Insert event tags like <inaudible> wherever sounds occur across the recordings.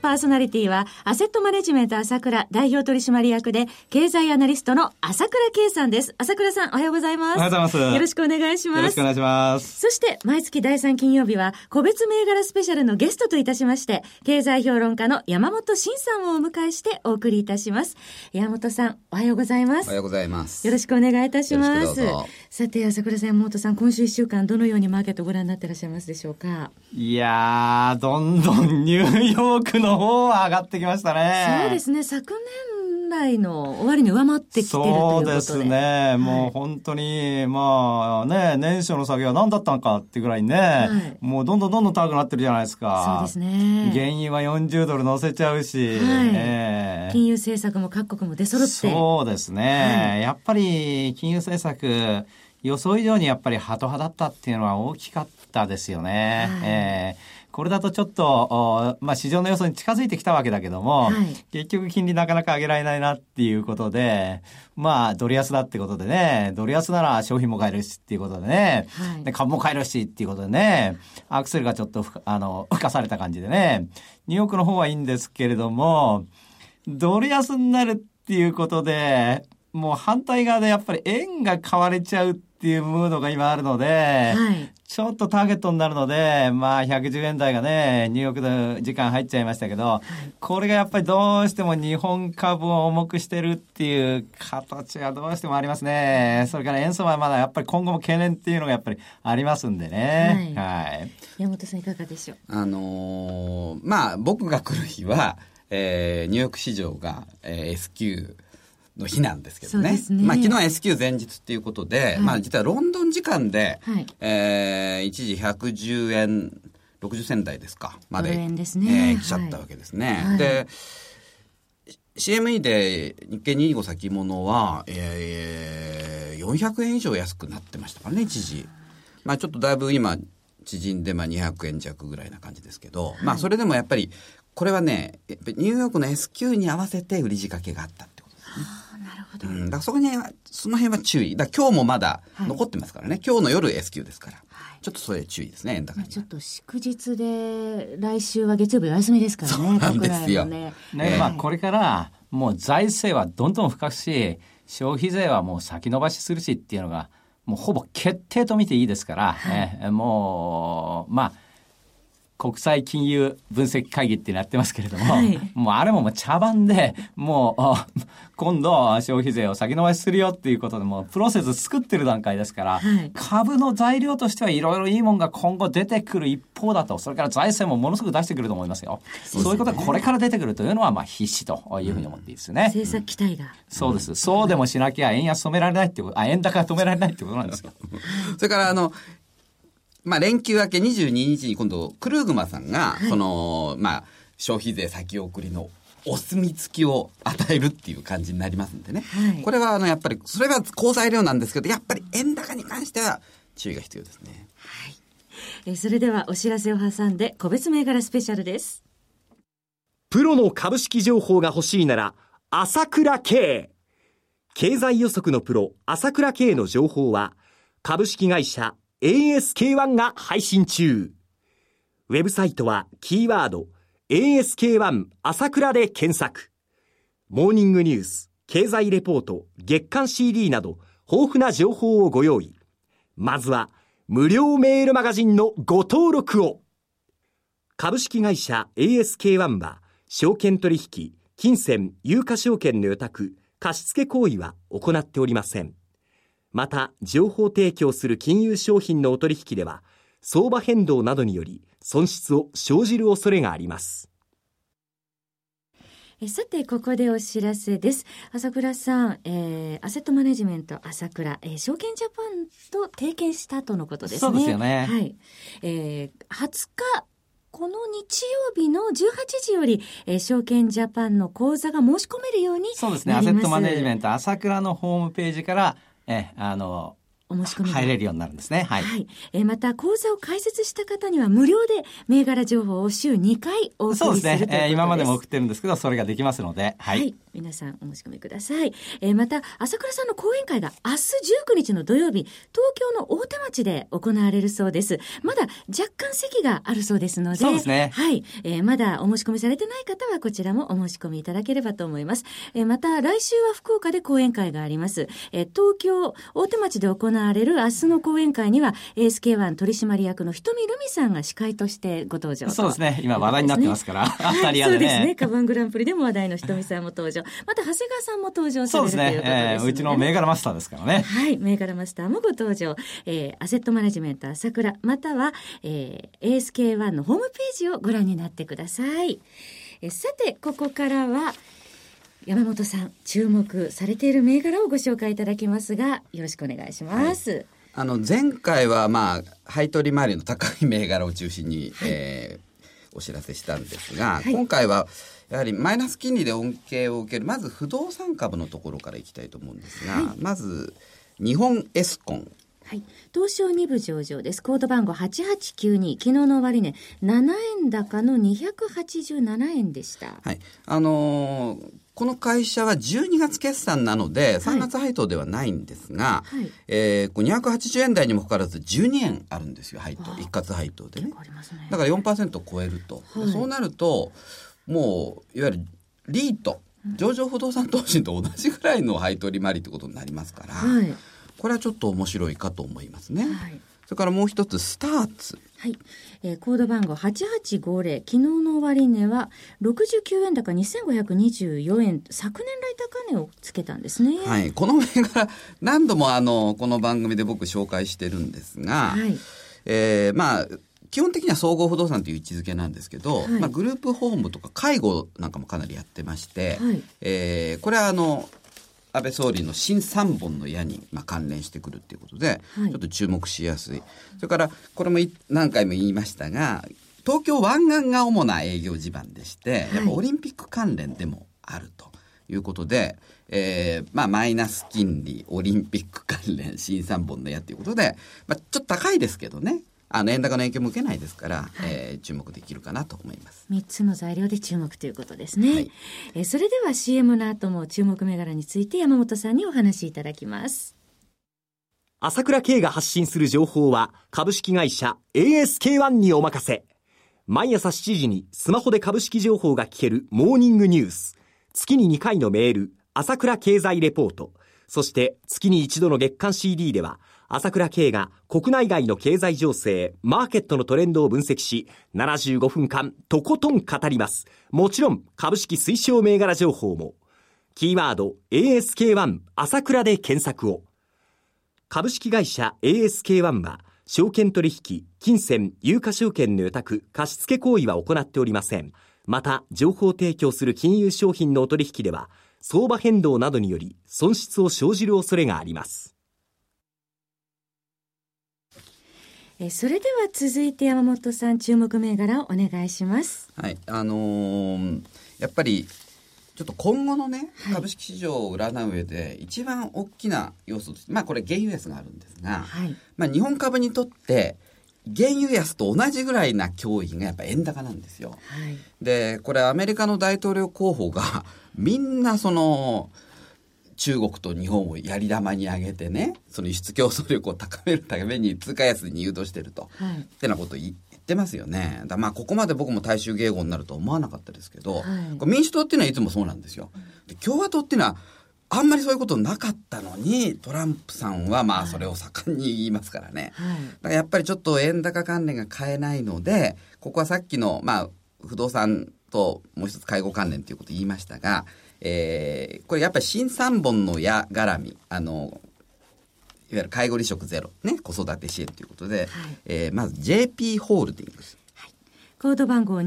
パーソナリティは、アセットマネジメント朝倉代表取締役で、経済アナリストの朝倉慶さんです。朝倉さん、おはようございます。おはようございます。よろしくお願いします。よろしくお願いします。そして、毎月第3金曜日は、個別銘柄スペシャルのゲストといたしまして、経済評論家の山本慎さんをお迎えしてお送りいたします。山本さん、おはようございます。おはようございます。よろしくお願いいたします。さて、朝倉さん、山本さん、今週1週間、どのようにマーケットご覧になってらっしゃいますでしょうか？いやー、どんどんニューヨークの方は上がってきましたね。そうですね。昨年来の終わりに上回ってきてるということで。そうですね。もう本当に、まあね、年初の下げは何だったのかってぐらいね、はい、もうどんどんどんどん高くなってるじゃないですか。そうですね。原油は40ドル乗せちゃうし、はいえー、金融政策も各国も出揃って。そうですね。はい、やっぱり金融政策、予想以上にやっぱりハト派だったっていうのは大きかったですよね。はい、えー。これだとちょっと、まあ、市場の予想に近づいてきたわけだけども、はい、結局金利なかなか上げられないなっていうことで、まあ、ドル安だってことでね、ドル安なら商品も買えるしっていうことでね、はい、で株も買えるしっていうことでね、アクセルがちょっとあの、吹かされた感じでね、ニューヨークの方はいいんですけれども、ドル安になるっていうことで、もう反対側でやっぱり円が買われちゃうっていうムードが今あるので、はい、ちょっとターゲットになるので、まあ、110円台がね、ニューヨークの時間入っちゃいましたけど、はい、これがやっぱりどうしても日本株を重くしてるっていう形がどうしてもありますね。それから円相場はまだやっぱり今後も懸念っていうのがやっぱりありますんでね。はい。はい、山本さんいかがでしょう？あのー、まあ、僕が来る日は、えー、ニューヨーク市場が、えー、S q の日なんですけどね。ね。まあ昨日 S q 前日っていうことで、はい、まあ実はロンドン時間で、はい、えー、一時110円60銭台ですか、まで、ですね、えー、来ちゃったわけですね。はい、で、CME で日経225先物は、えー、400円以上安くなってましたからね、一時。まあちょっとだいぶ今、縮んで、まあ200円弱ぐらいな感じですけど、まあそれでもやっぱり、これはね、ニューヨークの S q に合わせて売り仕掛けがあったってことですね。うん、だからそこには、その辺は注意。だ今日もまだ残ってますからね。はい、今日の夜 S q ですから。はい、ちょっとそれ注意ですね、円高に。ちょっと祝日で、来週は月曜日お休みですからね、そうなんですよ。ね、ねまあこれから、もう財政はどんどん深くし、消費税はもう先延ばしするしっていうのが、もうほぼ決定と見ていいですから、はい、えもう、まあ、国際金融分析会議ってなってますけれども、はい、もうあれももう茶番で、もう、今度消費税を先延ばしするよっていうことでもプロセス作ってる段階ですから、はい、株の材料としてはいろいろいいもんが今後出てくる一方だと、それから財政もものすごく出してくると思いますよ。そう、ね,、いうことはこれから出てくるというのはまあ必死というふうに思っていいですね。政策期待が。そうです。そうでもしなきゃ円安止められないってこと、あ、円高止められないってことなんですよ。<laughs> それからあの、まあ、連休明け22日に今度、クルーグマさんが、はい、その、まあ、消費税先送りのお墨付きを与えるっていう感じになりますんでね。はい、これは、あの、やっぱり、それは好材料なんですけど、やっぱり円高に関しては注意が必要ですね。はい。えそれではお知らせを挟んで、個別銘柄スペシャルです。プロの株式情報が欲しいなら、朝倉慶。経済予測のプロ、朝倉慶の情報は、株式会社 ASK1 が配信中。ウェブサイトはキーワード ASK1 朝倉で検索。モーニングニュース、経済レポート、月刊 CD など豊富な情報をご用意。まずは無料メールマガジンのご登録を。株式会社 ASK1 は証券取引、金銭、有価証券の予託、貸付行為は行っておりません。また、情報提供する金融商品のお取引では、相場変動などにより損失を生じる恐れがあります。さて、ここでお知らせです。朝倉さん、えー、アセットマネジメント朝倉、えー、証券ジャパンと提携したとのことですね。そうですよね。はい。えー、20日、この日曜日の18時より、えー、証券ジャパンの口座が申し込めるようにそうですね。アセットマネジメント朝倉のホームページからえ、あの、お申し込みが入れるようになるんですね。はい。はい。えーまた、講座を開設した方には無料で銘柄情報を週2回お送りするそうですね。えー今までも送ってるんですけど、それができますので、は。はいい。皆さんお申し込みください。えーまた、朝倉さんの講演会が明日19日の土曜日、東京の大手町で行われるそうです。まだ若干席があるそうですので、そうですねはい。えーまだお申し込みされてない方はこちらもお申し込みいただければと思います。えーまた、来週は福岡で講演会があります。えー東京大手町で行われる明日の講演会には、ASK1 取締役の瞳ルミさんが司会としてご登場とそうですね。今話題になってますから、はい当たり屋でそうですね。ね。カバングランプリでも話題のひとみさんも登場。また、長谷川さんも登場さそうですれるということです、ね。えーうちの銘柄マスターですからね。はい。銘柄マスターもご登場。えーアセットマネジメント朝倉、または、えー ASK1 のホームページをご覧になってください。えーさて、ここからは、山本さん、注目されている銘柄をご紹介いただきますが、よろしくお願いします。あの前回はまあ配当利回りの高い銘柄を中心に、えーお知らせしたんですが、はい今回はやはりマイナス金利で恩恵を受けるまず不動産株のところからいきたいと思うんですが、まず日本エスコンはい。東証2部上場です。コード番号8892。昨日の終値、7円高の287円でした。はい。あのーこの会社は12月決算なので、3月配当ではないんですが、はいえーこう280円台にもかかわらず12円あるんですよ、配当。一括配当でねね。だから4%を超えると。はいそうなると、もう、いわゆるリート、上場不動産投資と同じぐらいの配当利回りってことになりますから、はい。これはちょっと面白いかと思いますね。はい。それからもう一つ、スターツ。はい。えーコード番号8850。昨日の終値は69円高2524円。昨年来高値をつけたんですね。。はいい。この銘柄、何度もあの、この番組で僕紹介してるんですが、はい。えーまあ、基本的には総合不動産という位置づけなんですけど、はいまあ、グループホームとか介護なんかもかなりやってまして、はいえーこれはあの安倍総理の新三本の矢に、まあ、関連してくるっていうことで、はい。ちょっと注目しやすい。それからこれもい何回も言いましたが東京湾岸が主な営業地盤でして、やっぱオリンピック関連でもあるということで、えーまあ、マイナス金利オリンピック関連新三本の矢ということで、まあ、ちょっと高いですけどねあの円高の影響も受けないですから、えー注目できるかなと思います。3つの材料で注目ということですね。はいえーそれでは CM の後も注目銘柄について山本さんにお話しいただきます。朝倉慶が発信する情報は株式会社 ASK1 にお任せ。毎朝7時にスマホで株式情報が聞けるモーニングニュース。月に2回のメール、朝倉経済レポート。そして月に一度の月間 CD では、朝倉慶が国内外の経済情勢、マーケットのトレンドを分析し、75分間とことん語ります。もちろん株式推奨銘柄情報も。キーワード ASK1 朝倉で検索を。株式会社 ASK1 は、証券取引、金銭、有価証券の予託、貸付行為は行っておりません。また、情報提供する金融商品のお取引では、相場変動などにより損失を生じる恐れがあります。えーそれでは続いて山本さん注目銘柄をお願いします。はい、あのーやっぱりちょっと今後のね、はい株式市場を占う上で一番大きな要素としてまあこれ原油安があるんですが、はい。まあ、日本株にとって原油安と同じぐらいな脅威がやっぱ円高なんですよ。はい。でこれアメリカの大統領候補が <laughs> みんなその中国と日本をやり玉に上げてねその輸出競争力を高めるために通貨安に誘導してると。はい。ってなこと言ってますよね。だまあここまで僕も大衆迎合になるとは思わなかったですけど、はい民主党っていうのはいつもそうなんですよ。で共和党っていうのはあんまりそういうことなかったのにトランプさんはまあそれを盛んに言いますからね。はい。だからやっぱりちょっと円高関連が買えないので、ここはさっきの、まあ、不動産ともう一つ介護関連ということを言いましたが、えーこれやっぱり新三本の矢絡み、あの、いわゆる介護離職ゼロ、ね、子育て支援ということで、えーまず JP ホールディングス。コード番号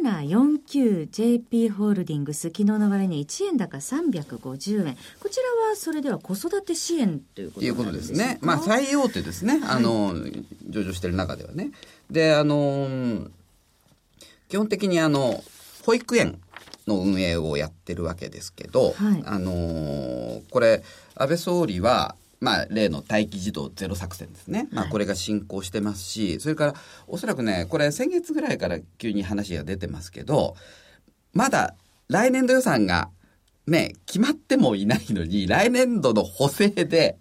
2749JP ホールディングス、昨日の終値1円高350円。こちらはそれでは子育て支援ということということですすね。まあ、最大手ですね。あの、上場してる中ではね。で、あの、基本的にあの、保育園の運営をやってるわけですけど、はいあの、これ、安倍総理は、まあ、例の待機児童ゼロ作戦ですね。まあ、これが進行してますし、それから、おそらくね、これ先月ぐらいから急に話が出てますけど、まだ来年度予算がね、決まってもいないのに、来年度の補正で、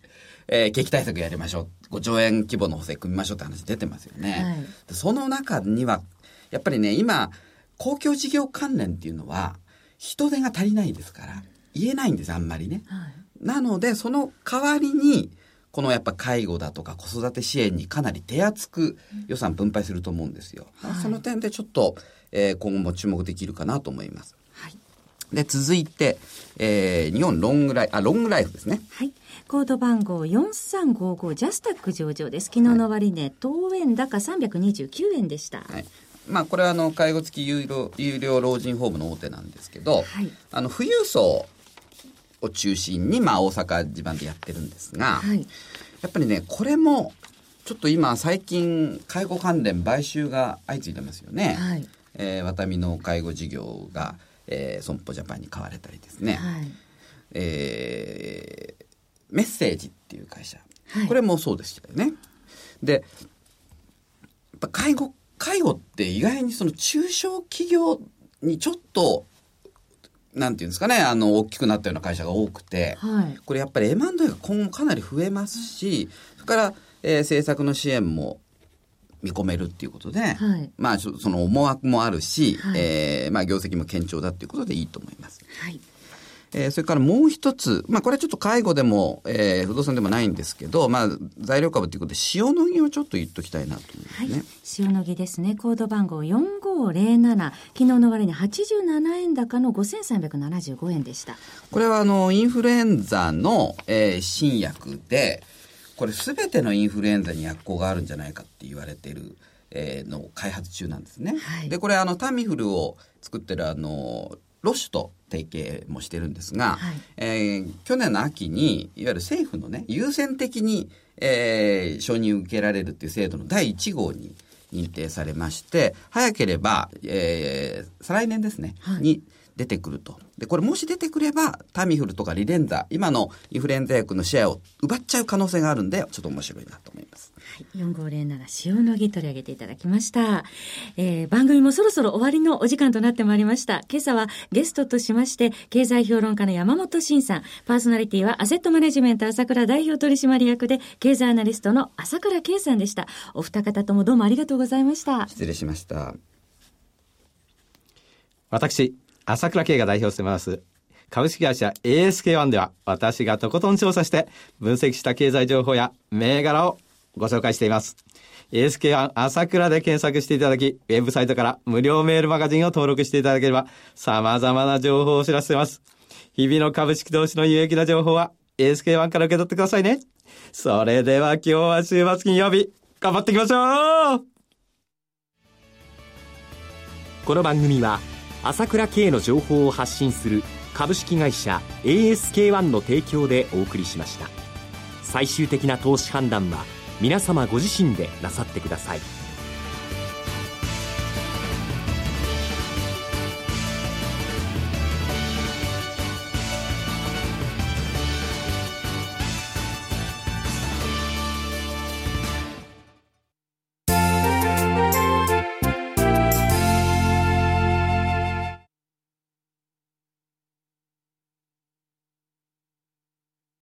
えー、景気対策やりましょう。5兆円規模の補正組みましょうって話出てますよね。はい、その中には、やっぱりね、今、公共事業関連っていうのは、人手が足りないですから、言えないんです、あんまりね。はいなので、その代わりに、このやっぱ介護だとか子育て支援にかなり手厚く予算分配すると思うんですよ。はい、その点でちょっと、えー、今後も注目できるかなと思います。はい、で、続いて、えー、日本ロングライフ、あ、ロングライフですね。はい。コード番号4355ジャスタック上場です。昨日の終値、はい、当円高329円でした。はい。まあ、これはあの介護付き有料有料老人ホームの大手なんですけど、はい、あの富裕層を中心に、まあ、大阪地盤でやってるんですが、はい、やっぱりねこれもちょっと今最近介護関連買収が相次いでますよね。はい、えー、ワタミの介護事業が、えー、損保ジャパンに買われたりですね、はい、えー、メッセージっていう会社、はい、これもそうですよね。でやっぱ介護介護って意外にその中小企業にちょっとなんていうんですかね、あの、大きくなったような会社が多くて、はい、これやっぱり M&A が今後かなり増えますし、それから、えー、政策の支援も見込めるっていうことで、はい、まあ、その思惑もあるし、はい、えー、まあ、業績も堅調だっていうことでいいと思います。はいえー、それからもう一つ、まあこれちょっと介護でも、えー、不動産でもないんですけど、まあ材料株ということで塩野義をちょっと言っときたいなと思いますね。はい、塩野義ですね。コード番号4507。昨日の終値87円高の5375円でした。これはあの、インフルエンザの、えー、新薬で、これすべてのインフルエンザに薬効があるんじゃないかって言われてる、えー、の開発中なんですね。はい、で、これあの、タミフルを作ってるあの、ロッシュと提携もしてるんですが、はい、えー、去年の秋にいわゆる政府のね優先的に、えー、承認を受けられるっていう制度の第1号に認定されまして早ければ、えー、再来年ですね、はい、に出てくると。で、これもし出てくれば、タミフルとかリレンザ、今のインフルエンザ薬のシェアを奪っちゃう可能性があるんで、ちょっと面白いなと思います。はい、4507塩野義取り上げていただきました。えー、番組もそろそろ終わりのお時間となってまいりました。今朝はゲストとしまして、経済評論家の山本慎さん、パーソナリティはアセットマネジメント朝倉代表取締役で、経済アナリストの朝倉圭さんでした。お二方ともどうもありがとうございました。失礼しました。私、朝倉慶が代表してます。株式会社 ASK1 では私がとことん調査して分析した経済情報や銘柄をご紹介しています。ASK1 朝倉で検索していただき、ウェブサイトから無料メールマガジンを登録していただければ様々な情報を知らせています。日々の株式投資の有益な情報は ASK1 から受け取ってくださいね。それでは今日は週末金曜日、頑張っていきましょうこの番組は朝倉慶の情報を発信する株式会社 ASK-1 の提供でお送りしました。最終的な投資判断は皆様ご自身でなさってください。